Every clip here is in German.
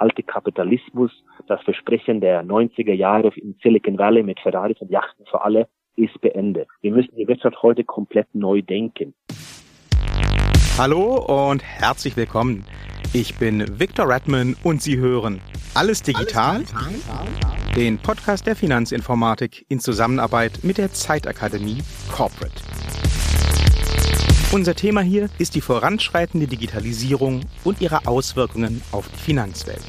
alte Kapitalismus, das Versprechen der 90er Jahre in Silicon Valley mit Ferraris und Yachten für alle, ist beendet. Wir müssen die Wirtschaft heute komplett neu denken. Hallo und herzlich willkommen. Ich bin Victor Redman und Sie hören Alles digital? den Podcast der Finanzinformatik in Zusammenarbeit mit der Zeitakademie Corporate. Unser Thema hier ist die voranschreitende Digitalisierung und ihre Auswirkungen auf die Finanzwelt.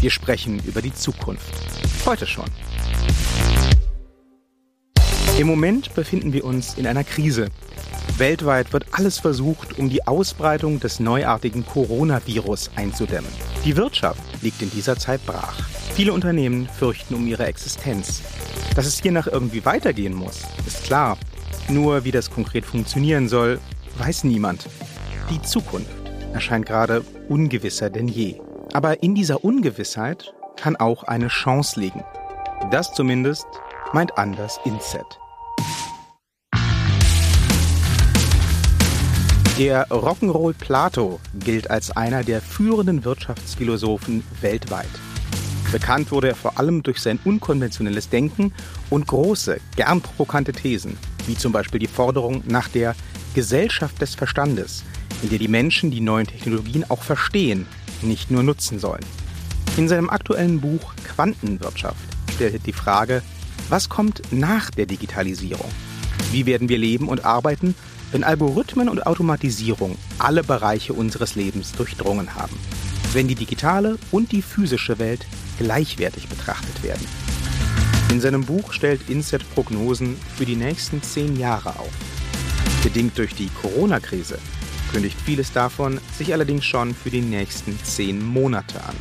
Wir sprechen über die Zukunft. Heute schon. Im Moment befinden wir uns in einer Krise. Weltweit wird alles versucht, um die Ausbreitung des neuartigen Coronavirus einzudämmen. Die Wirtschaft liegt in dieser Zeit brach. Viele Unternehmen fürchten um ihre Existenz. Dass es hiernach irgendwie weitergehen muss, ist klar. Nur wie das konkret funktionieren soll, weiß niemand. Die Zukunft erscheint gerade ungewisser denn je. Aber in dieser Ungewissheit kann auch eine Chance liegen. Das zumindest meint Anders Inset. Der Rock'n'Roll Plato gilt als einer der führenden Wirtschaftsphilosophen weltweit. Bekannt wurde er vor allem durch sein unkonventionelles Denken und große, gern provokante Thesen, wie zum Beispiel die Forderung nach der Gesellschaft des Verstandes, in der die Menschen die neuen Technologien auch verstehen, nicht nur nutzen sollen. In seinem aktuellen Buch Quantenwirtschaft stellt er die Frage, was kommt nach der Digitalisierung? Wie werden wir leben und arbeiten, wenn Algorithmen und Automatisierung alle Bereiche unseres Lebens durchdrungen haben? Wenn die digitale und die physische Welt gleichwertig betrachtet werden? In seinem Buch stellt Inset Prognosen für die nächsten zehn Jahre auf. Bedingt durch die Corona-Krise kündigt vieles davon sich allerdings schon für die nächsten zehn Monate an.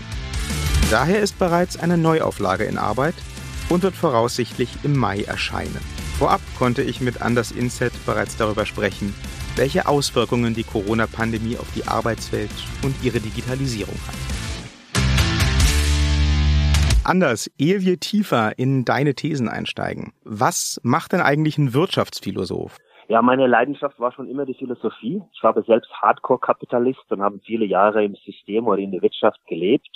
Daher ist bereits eine Neuauflage in Arbeit und wird voraussichtlich im Mai erscheinen. Vorab konnte ich mit Anders Inset bereits darüber sprechen, welche Auswirkungen die Corona-Pandemie auf die Arbeitswelt und ihre Digitalisierung hat. Anders, ehe wir tiefer in deine Thesen einsteigen, was macht denn eigentlich ein Wirtschaftsphilosoph? Ja, meine Leidenschaft war schon immer die Philosophie. Ich war selbst Hardcore-Kapitalist und habe viele Jahre im System oder in der Wirtschaft gelebt.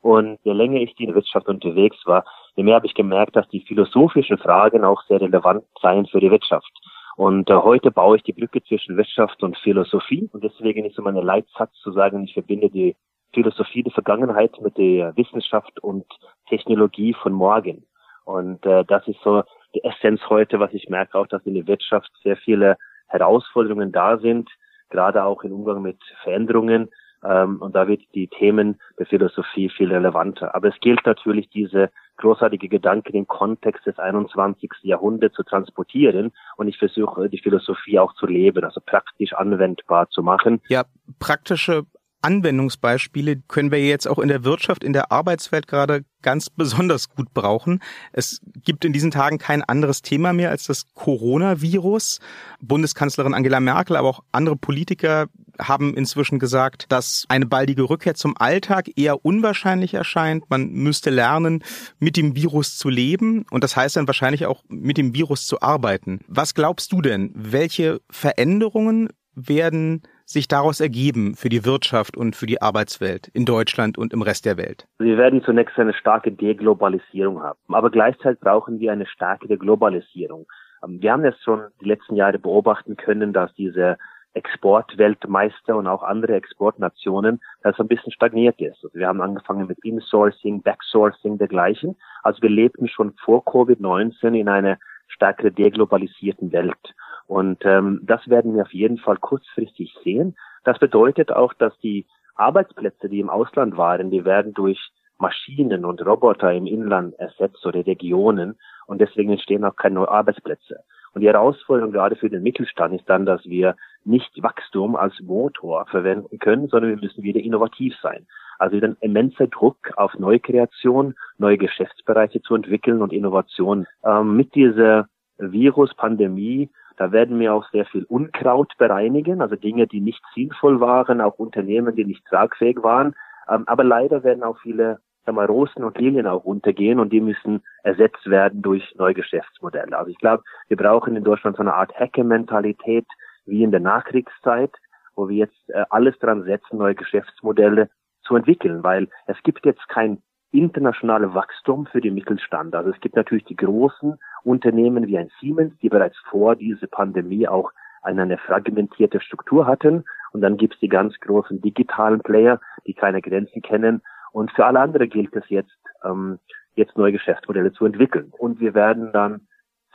Und je länger ich in der Wirtschaft unterwegs war, je mehr habe ich gemerkt, dass die philosophischen Fragen auch sehr relevant seien für die Wirtschaft. Und äh, heute baue ich die Brücke zwischen Wirtschaft und Philosophie. Und deswegen ist so mein Leitsatz zu sagen, ich verbinde die Philosophie der Vergangenheit mit der Wissenschaft und Technologie von morgen. Und äh, das ist so die Essenz heute, was ich merke auch, dass in der Wirtschaft sehr viele Herausforderungen da sind, gerade auch im Umgang mit Veränderungen. Ähm, und da wird die Themen der Philosophie viel relevanter. Aber es gilt natürlich, diese großartige Gedanken im Kontext des 21. Jahrhunderts zu transportieren. Und ich versuche, die Philosophie auch zu leben, also praktisch anwendbar zu machen. Ja, praktische Anwendungsbeispiele können wir jetzt auch in der Wirtschaft, in der Arbeitswelt gerade ganz besonders gut brauchen. Es gibt in diesen Tagen kein anderes Thema mehr als das Coronavirus. Bundeskanzlerin Angela Merkel, aber auch andere Politiker haben inzwischen gesagt, dass eine baldige Rückkehr zum Alltag eher unwahrscheinlich erscheint. Man müsste lernen, mit dem Virus zu leben und das heißt dann wahrscheinlich auch mit dem Virus zu arbeiten. Was glaubst du denn? Welche Veränderungen werden sich daraus ergeben für die Wirtschaft und für die Arbeitswelt in Deutschland und im Rest der Welt? Wir werden zunächst eine starke Deglobalisierung haben, aber gleichzeitig brauchen wir eine starke Globalisierung. Ähm, wir haben jetzt schon die letzten Jahre beobachten können, dass diese Exportweltmeister und auch andere Exportnationen, das ein bisschen stagniert ist. Also wir haben angefangen mit Insourcing, Backsourcing dergleichen. Also wir lebten schon vor Covid-19 in einer stärker deglobalisierten Welt. Und ähm, das werden wir auf jeden Fall kurzfristig sehen. Das bedeutet auch, dass die Arbeitsplätze, die im Ausland waren, die werden durch Maschinen und Roboter im Inland ersetzt oder Regionen und deswegen entstehen auch keine neuen Arbeitsplätze. Und die Herausforderung gerade für den Mittelstand ist dann, dass wir nicht Wachstum als Motor verwenden können, sondern wir müssen wieder innovativ sein. Also wieder ein immenser Druck auf Neukreation, neue Geschäftsbereiche zu entwickeln und Innovation. Ähm, mit dieser Virus-Pandemie da werden wir auch sehr viel Unkraut bereinigen, also Dinge, die nicht sinnvoll waren, auch Unternehmen, die nicht tragfähig waren. Ähm, aber leider werden auch viele sagen wir, Rosen und Lilien auch runtergehen und die müssen ersetzt werden durch neue Geschäftsmodelle. Also ich glaube, wir brauchen in Deutschland so eine Art Hacker-Mentalität wie in der Nachkriegszeit, wo wir jetzt äh, alles dran setzen, neue Geschäftsmodelle zu entwickeln, weil es gibt jetzt kein internationales Wachstum für den Mittelstand. Also es gibt natürlich die großen Unternehmen wie ein Siemens, die bereits vor dieser Pandemie auch eine fragmentierte Struktur hatten. Und dann gibt es die ganz großen digitalen Player, die keine Grenzen kennen. Und für alle anderen gilt es jetzt, ähm, jetzt neue Geschäftsmodelle zu entwickeln. Und wir werden dann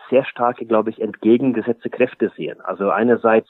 sehr starke, glaube ich, entgegengesetzte Kräfte sehen. Also einerseits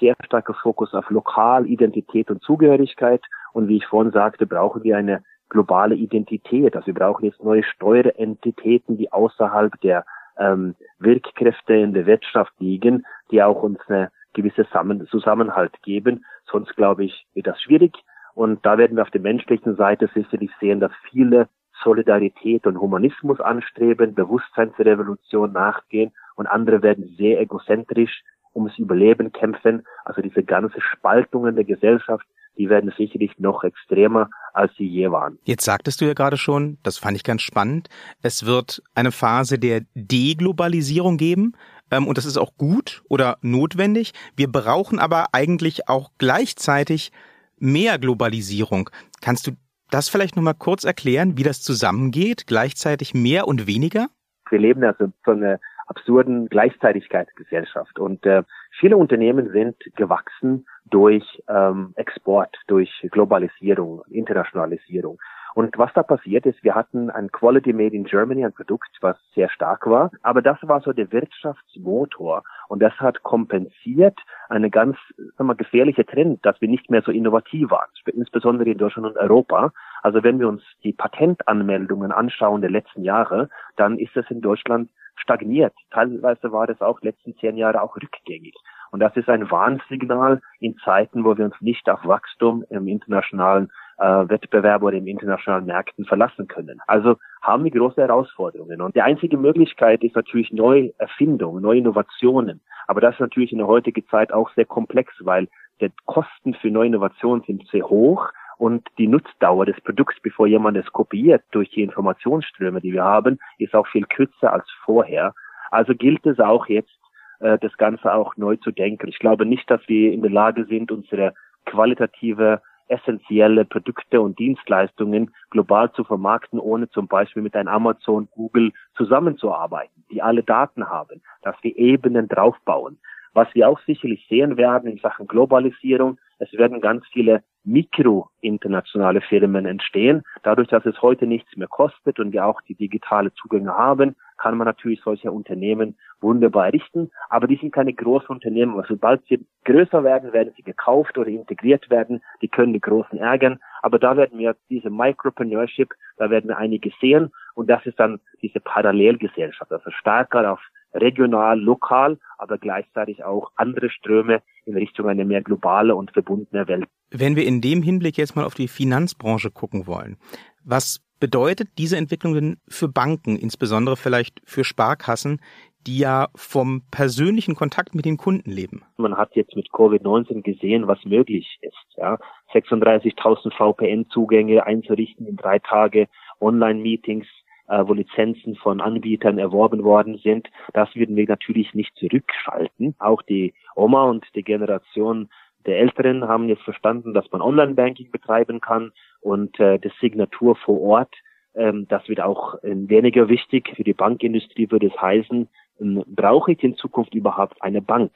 sehr starker Fokus auf Lokalidentität und Zugehörigkeit. Und wie ich vorhin sagte, brauchen wir eine globale Identität. Also wir brauchen jetzt neue Steuerentitäten, die außerhalb der ähm, Wirkkräfte in der Wirtschaft liegen, die auch uns eine gewisse Zusammenhalt geben. Sonst glaube ich, wird das schwierig. Und da werden wir auf der menschlichen Seite sicherlich sehen, dass viele Solidarität und Humanismus anstreben, Bewusstseinsrevolution nachgehen und andere werden sehr egozentrisch ums Überleben kämpfen. Also diese ganze Spaltungen der Gesellschaft, die werden sicherlich noch extremer, als sie je waren. Jetzt sagtest du ja gerade schon, das fand ich ganz spannend, es wird eine Phase der Deglobalisierung geben. Ähm, und das ist auch gut oder notwendig. Wir brauchen aber eigentlich auch gleichzeitig mehr Globalisierung. Kannst du das vielleicht nochmal kurz erklären, wie das zusammengeht, gleichzeitig mehr und weniger? Wir leben also so eine absurden Gleichzeitigkeitsgesellschaft. Und äh, viele Unternehmen sind gewachsen durch ähm, Export, durch Globalisierung, Internationalisierung. Und was da passiert ist, wir hatten ein Quality Made in Germany, ein Produkt, was sehr stark war, aber das war so der Wirtschaftsmotor und das hat kompensiert eine ganz sagen wir, gefährliche Trend, dass wir nicht mehr so innovativ waren, insbesondere in Deutschland und Europa. Also wenn wir uns die Patentanmeldungen anschauen der letzten Jahre, dann ist es in Deutschland stagniert. Teilweise war das auch letzten zehn Jahre auch rückgängig. Und das ist ein Warnsignal in Zeiten, wo wir uns nicht auf Wachstum im internationalen äh, Wettbewerb oder im internationalen Märkten verlassen können. Also haben wir große Herausforderungen. Und die einzige Möglichkeit ist natürlich Neuerfindung, neue Innovationen. Aber das ist natürlich in der heutigen Zeit auch sehr komplex, weil die Kosten für neue Innovationen sind sehr hoch und die Nutzdauer des Produkts, bevor jemand es kopiert durch die Informationsströme, die wir haben, ist auch viel kürzer als vorher. Also gilt es auch jetzt, äh, das Ganze auch neu zu denken. Ich glaube nicht, dass wir in der Lage sind, unsere qualitative essentielle Produkte und Dienstleistungen global zu vermarkten, ohne zum Beispiel mit einem Amazon, Google zusammenzuarbeiten, die alle Daten haben, dass wir Ebenen draufbauen. Was wir auch sicherlich sehen werden in Sachen Globalisierung, es werden ganz viele mikro-internationale Firmen entstehen. Dadurch, dass es heute nichts mehr kostet und wir auch die digitale Zugänge haben, kann man natürlich solche Unternehmen wunderbar richten. Aber die sind keine großen Unternehmen. Also sobald sie größer werden, werden sie gekauft oder integriert werden. Die können die Großen ärgern. Aber da werden wir diese Micropreneurship, da werden wir einige sehen. Und das ist dann diese Parallelgesellschaft, also stärker auf regional, lokal, aber gleichzeitig auch andere Ströme in Richtung einer mehr globale und verbundene Welt. Wenn wir in dem Hinblick jetzt mal auf die Finanzbranche gucken wollen, was bedeutet diese Entwicklung denn für Banken, insbesondere vielleicht für Sparkassen, die ja vom persönlichen Kontakt mit den Kunden leben? Man hat jetzt mit Covid-19 gesehen, was möglich ist. Ja? 36.000 VPN-Zugänge einzurichten in drei Tage, Online-Meetings, äh, wo Lizenzen von Anbietern erworben worden sind. Das würden wir natürlich nicht zurückschalten. Auch die Oma und die Generation der Älteren haben jetzt verstanden, dass man Online-Banking betreiben kann und äh, die Signatur vor Ort, ähm, das wird auch äh, weniger wichtig. Für die Bankindustrie würde es heißen, äh, brauche ich in Zukunft überhaupt eine Bank?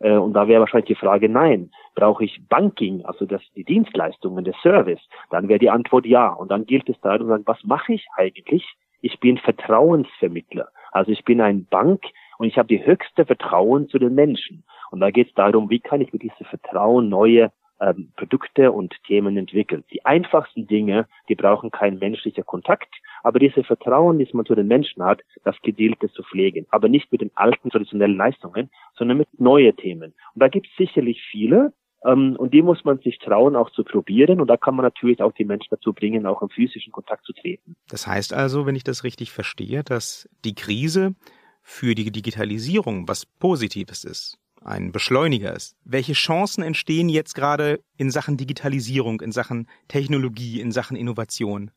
Äh, und da wäre wahrscheinlich die Frage, nein. Brauche ich Banking, also das, die Dienstleistungen, der Service? Dann wäre die Antwort ja. Und dann gilt es da und sagen, was mache ich eigentlich? Ich bin Vertrauensvermittler. Also ich bin ein Bank und ich habe die höchste Vertrauen zu den Menschen. Und da geht es darum, wie kann ich mit diesem Vertrauen neue ähm, Produkte und Themen entwickeln. Die einfachsten Dinge, die brauchen keinen menschlichen Kontakt, aber diese Vertrauen, das man zu den Menschen hat, das gilt zu pflegen. Aber nicht mit den alten traditionellen Leistungen, sondern mit neuen Themen. Und da gibt es sicherlich viele, und die muss man sich trauen, auch zu probieren. Und da kann man natürlich auch die Menschen dazu bringen, auch im physischen Kontakt zu treten. Das heißt also, wenn ich das richtig verstehe, dass die Krise für die Digitalisierung was Positives ist, ein Beschleuniger ist. Welche Chancen entstehen jetzt gerade in Sachen Digitalisierung, in Sachen Technologie, in Sachen Innovation?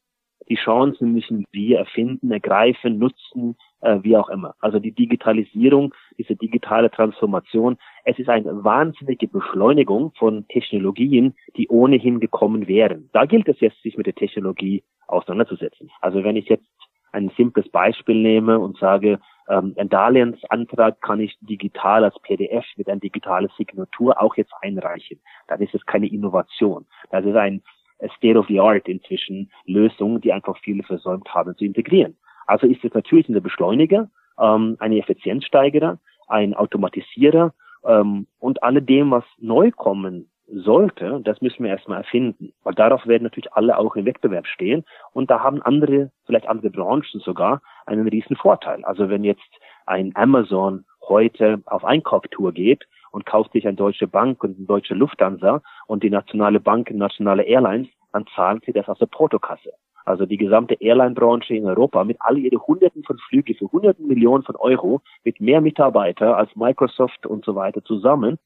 Die Chancen müssen wir erfinden, ergreifen, nutzen, äh, wie auch immer. Also die Digitalisierung, diese digitale Transformation es ist eine wahnsinnige Beschleunigung von Technologien, die ohnehin gekommen wären. Da gilt es jetzt, sich mit der Technologie auseinanderzusetzen. Also wenn ich jetzt ein simples Beispiel nehme und sage, ähm, ein Darlehensantrag kann ich digital als PDF mit einer digitalen Signatur auch jetzt einreichen. Dann ist es keine Innovation. Das ist ein State of the Art inzwischen Lösung, die einfach viele versäumt haben zu integrieren. Also ist es natürlich ein Beschleuniger, ähm, ein Effizienzsteigerer, ein Automatisierer ähm, und alledem, was neu kommen sollte, das müssen wir erstmal erfinden. Weil darauf werden natürlich alle auch im Wettbewerb stehen. Und da haben andere, vielleicht andere Branchen sogar, einen riesen Vorteil. Also wenn jetzt ein Amazon heute auf Einkauftour geht und kauft sich eine deutsche Bank und eine deutsche Lufthansa und die nationale Bank und nationale Airlines, dann zahlen sie das aus der Portokasse. Also die gesamte Airline-Branche in Europa mit all ihre Hunderten von Flüge für Hunderten Millionen von Euro mit mehr Mitarbeiter als Microsoft und so weiter zusammen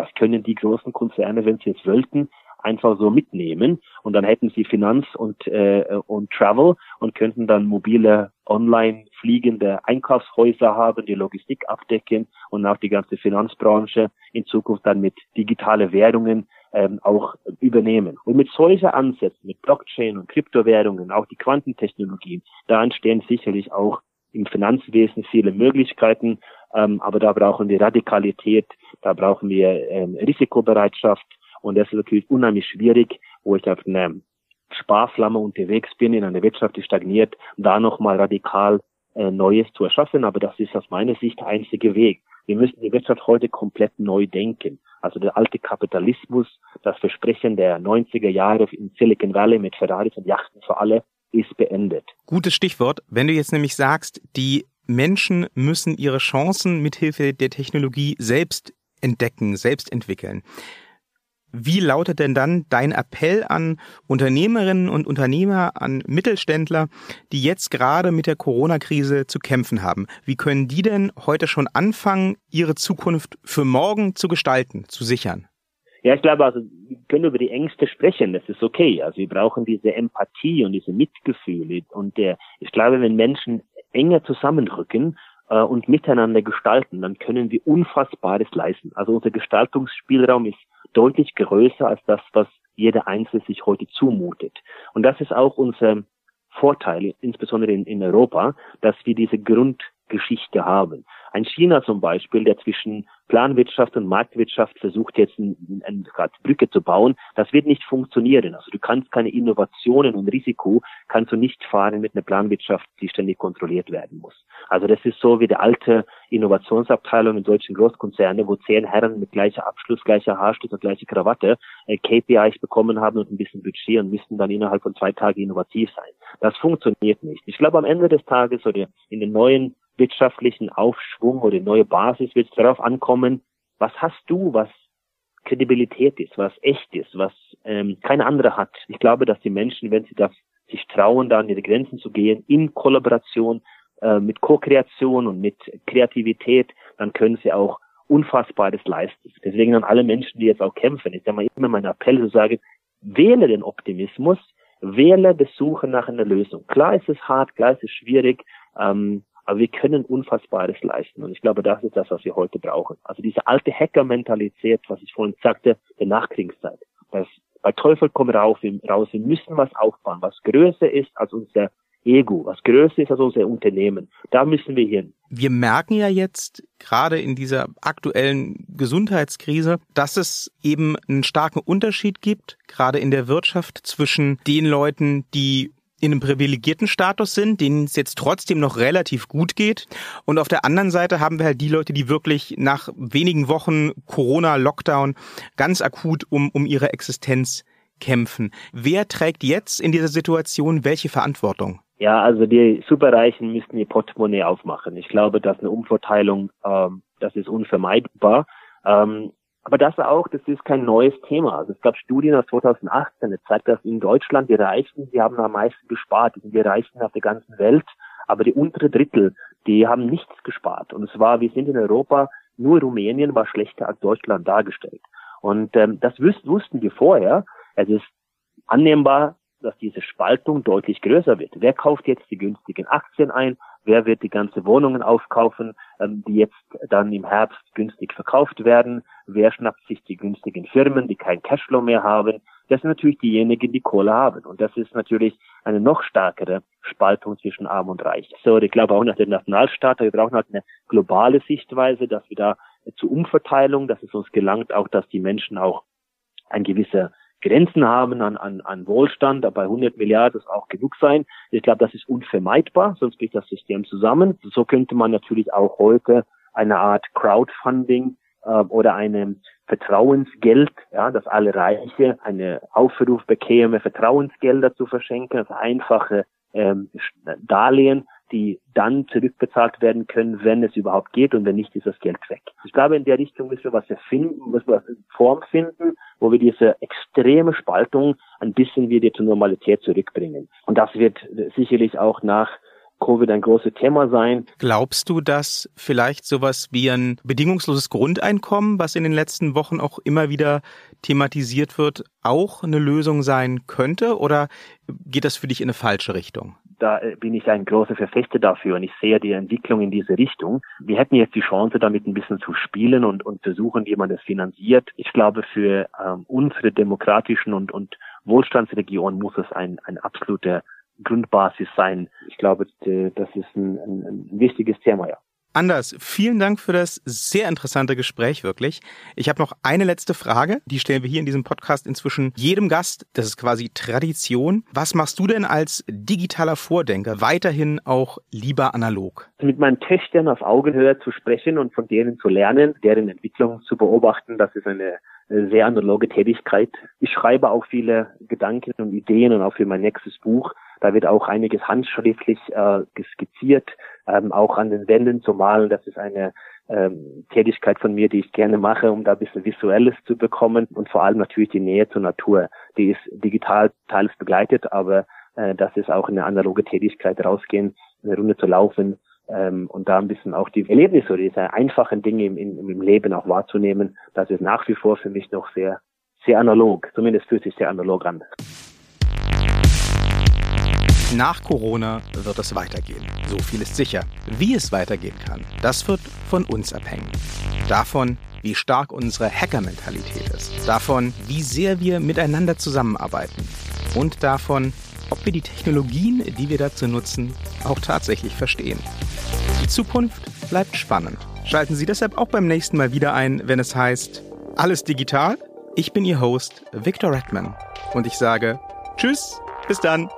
das können die großen Konzerne, wenn sie es wollten, einfach so mitnehmen. Und dann hätten sie Finanz und äh, und Travel und könnten dann mobile online fliegende Einkaufshäuser haben, die Logistik abdecken und auch die ganze Finanzbranche in Zukunft dann mit digitale Währungen ähm, auch übernehmen. Und mit solchen Ansätzen, mit Blockchain und Kryptowährungen, auch die Quantentechnologie, da entstehen sicherlich auch im Finanzwesen viele Möglichkeiten, ähm, aber da brauchen wir Radikalität, da brauchen wir ähm, Risikobereitschaft und das ist natürlich unheimlich schwierig, wo ich auf einer Sparflamme unterwegs bin, in einer Wirtschaft, die stagniert, da nochmal radikal äh, Neues zu erschaffen. Aber das ist aus meiner Sicht der einzige Weg. Wir müssen die Wirtschaft heute komplett neu denken. Also der alte Kapitalismus, das Versprechen der 90er Jahre in Silicon Valley mit Ferraris und Yachten für alle, ist beendet. Gutes Stichwort. Wenn du jetzt nämlich sagst, die Menschen müssen ihre Chancen mithilfe der Technologie selbst entdecken, selbst entwickeln. Wie lautet denn dann dein Appell an Unternehmerinnen und Unternehmer, an Mittelständler, die jetzt gerade mit der Corona-Krise zu kämpfen haben? Wie können die denn heute schon anfangen, ihre Zukunft für morgen zu gestalten, zu sichern? Ja, ich glaube, also wir können über die Ängste sprechen, das ist okay. Also wir brauchen diese Empathie und diese Mitgefühle. Und der, ich glaube, wenn Menschen enger zusammenrücken äh, und miteinander gestalten, dann können wir Unfassbares leisten. Also unser Gestaltungsspielraum ist deutlich größer als das, was jeder Einzelne sich heute zumutet. Und das ist auch unser Vorteil, insbesondere in, in Europa, dass wir diese Grundgeschichte haben. Ein China zum Beispiel, der zwischen Planwirtschaft und Marktwirtschaft versucht jetzt eine ein, eine Brücke zu bauen, das wird nicht funktionieren. Also du kannst keine Innovationen und Risiko kannst du nicht fahren mit einer Planwirtschaft, die ständig kontrolliert werden muss. Also das ist so wie der alte Innovationsabteilung in deutschen Großkonzernen, wo zehn Herren mit gleicher Abschluss, gleicher Haarschnitt und gleicher Krawatte äh, KPIs bekommen haben und ein bisschen Budget und müssten dann innerhalb von zwei Tagen innovativ sein. Das funktioniert nicht. Ich glaube am Ende des Tages oder in den neuen wirtschaftlichen Aufschwung oder neue Basis wird es darauf ankommen, was hast du, was Kredibilität ist, was echt ist, was ähm, keine andere hat. Ich glaube, dass die Menschen, wenn sie das sich trauen, da an ihre Grenzen zu gehen, in Kollaboration äh, mit Co-Kreation und mit Kreativität, dann können sie auch Unfassbares leisten. Deswegen an alle Menschen, die jetzt auch kämpfen, ist ja immer mein Appell zu sagen, wähle den Optimismus, wähle das Suchen nach einer Lösung. Klar ist es hart, klar ist es schwierig, ähm, aber wir können Unfassbares leisten. Und ich glaube, das ist das, was wir heute brauchen. Also diese alte Hacker-Mentalität, was ich vorhin sagte, der Nachkriegszeit. Das bei Teufel komm raus, raus, wir müssen was aufbauen, was größer ist als unser Ego, was größer ist als unser Unternehmen. Da müssen wir hin. Wir merken ja jetzt gerade in dieser aktuellen Gesundheitskrise, dass es eben einen starken Unterschied gibt, gerade in der Wirtschaft zwischen den Leuten, die in einem privilegierten Status sind, denen es jetzt trotzdem noch relativ gut geht. Und auf der anderen Seite haben wir halt die Leute, die wirklich nach wenigen Wochen Corona-Lockdown ganz akut um, um ihre Existenz kämpfen. Wer trägt jetzt in dieser Situation welche Verantwortung? Ja, also die Superreichen müssten ihr Portemonnaie aufmachen. Ich glaube, dass eine Umverteilung, ähm, das ist unvermeidbar. Ähm, aber das auch, das ist kein neues Thema. Also es gab Studien aus 2018, das zeigt, dass in Deutschland die Reichen, die haben am meisten gespart. Die sind die Reichen auf der ganzen Welt. Aber die untere Drittel, die haben nichts gespart. Und es war, wir sind in Europa, nur Rumänien war schlechter als Deutschland dargestellt. Und ähm, das wüs wussten wir vorher. Es ist annehmbar, dass diese Spaltung deutlich größer wird. Wer kauft jetzt die günstigen Aktien ein? Wer wird die ganze Wohnungen aufkaufen, ähm, die jetzt dann im Herbst günstig verkauft werden, wer schnappt sich die günstigen Firmen, die kein Cashflow mehr haben. Das sind natürlich diejenigen, die Kohle haben. Und das ist natürlich eine noch stärkere Spaltung zwischen Arm und Reich. So, ich glaube auch nach den Nationalstaaten, wir brauchen halt eine globale Sichtweise, dass wir da zur Umverteilung, dass es uns gelangt, auch dass die Menschen auch ein gewisser Grenzen haben an, an, an Wohlstand, aber bei 100 Milliarden ist auch genug sein. Ich glaube, das ist unvermeidbar, sonst bricht das System zusammen. So könnte man natürlich auch heute eine Art Crowdfunding äh, oder eine Vertrauensgeld, ja, dass alle Reiche eine Aufruf bekäme, Vertrauensgelder zu verschenken, also einfache ähm, Darlehen, die dann zurückbezahlt werden können, wenn es überhaupt geht und wenn nicht, ist das Geld weg. Ich glaube, in der Richtung müssen wir was erfinden, müssen wir eine Form finden, wo wir diese extreme Spaltung ein bisschen wieder zur Normalität zurückbringen. Und das wird sicherlich auch nach Covid ein großes Thema sein. Glaubst du, dass vielleicht sowas wie ein bedingungsloses Grundeinkommen, was in den letzten Wochen auch immer wieder thematisiert wird, auch eine Lösung sein könnte? Oder geht das für dich in eine falsche Richtung? Da bin ich ein großer Verfechter dafür und ich sehe die Entwicklung in diese Richtung. Wir hätten jetzt die Chance, damit ein bisschen zu spielen und, und versuchen, wie man das finanziert. Ich glaube, für ähm, unsere demokratischen und, und Wohlstandsregion muss es ein, ein absoluter Grundbasis sein. Ich glaube, das ist ein, ein, ein wichtiges Thema, ja. Anders, vielen Dank für das sehr interessante Gespräch, wirklich. Ich habe noch eine letzte Frage, die stellen wir hier in diesem Podcast inzwischen jedem Gast. Das ist quasi Tradition. Was machst du denn als digitaler Vordenker weiterhin auch lieber analog? Mit meinen Töchtern auf Augenhöhe zu sprechen und von denen zu lernen, deren Entwicklung zu beobachten, das ist eine sehr analoge Tätigkeit. Ich schreibe auch viele Gedanken und Ideen und auch für mein nächstes Buch. Da wird auch einiges handschriftlich äh, skizziert, ähm, auch an den Wänden zu malen. Das ist eine ähm, Tätigkeit von mir, die ich gerne mache, um da ein bisschen Visuelles zu bekommen und vor allem natürlich die Nähe zur Natur. Die ist digital teils begleitet, aber äh, das ist auch eine analoge Tätigkeit, rausgehen, eine Runde zu laufen, ähm, und da ein bisschen auch die Erlebnisse oder diese einfachen Dinge im, im, im Leben auch wahrzunehmen, das ist nach wie vor für mich noch sehr, sehr analog. Zumindest fühlt sich sehr analog an. Nach Corona wird es weitergehen. So viel ist sicher. Wie es weitergehen kann, das wird von uns abhängen. Davon, wie stark unsere Hacker-Mentalität ist. Davon, wie sehr wir miteinander zusammenarbeiten. Und davon, ob wir die Technologien, die wir dazu nutzen, auch tatsächlich verstehen. Die Zukunft bleibt spannend. Schalten Sie deshalb auch beim nächsten Mal wieder ein, wenn es heißt, alles digital? Ich bin Ihr Host, Victor Redman. Und ich sage, Tschüss, bis dann.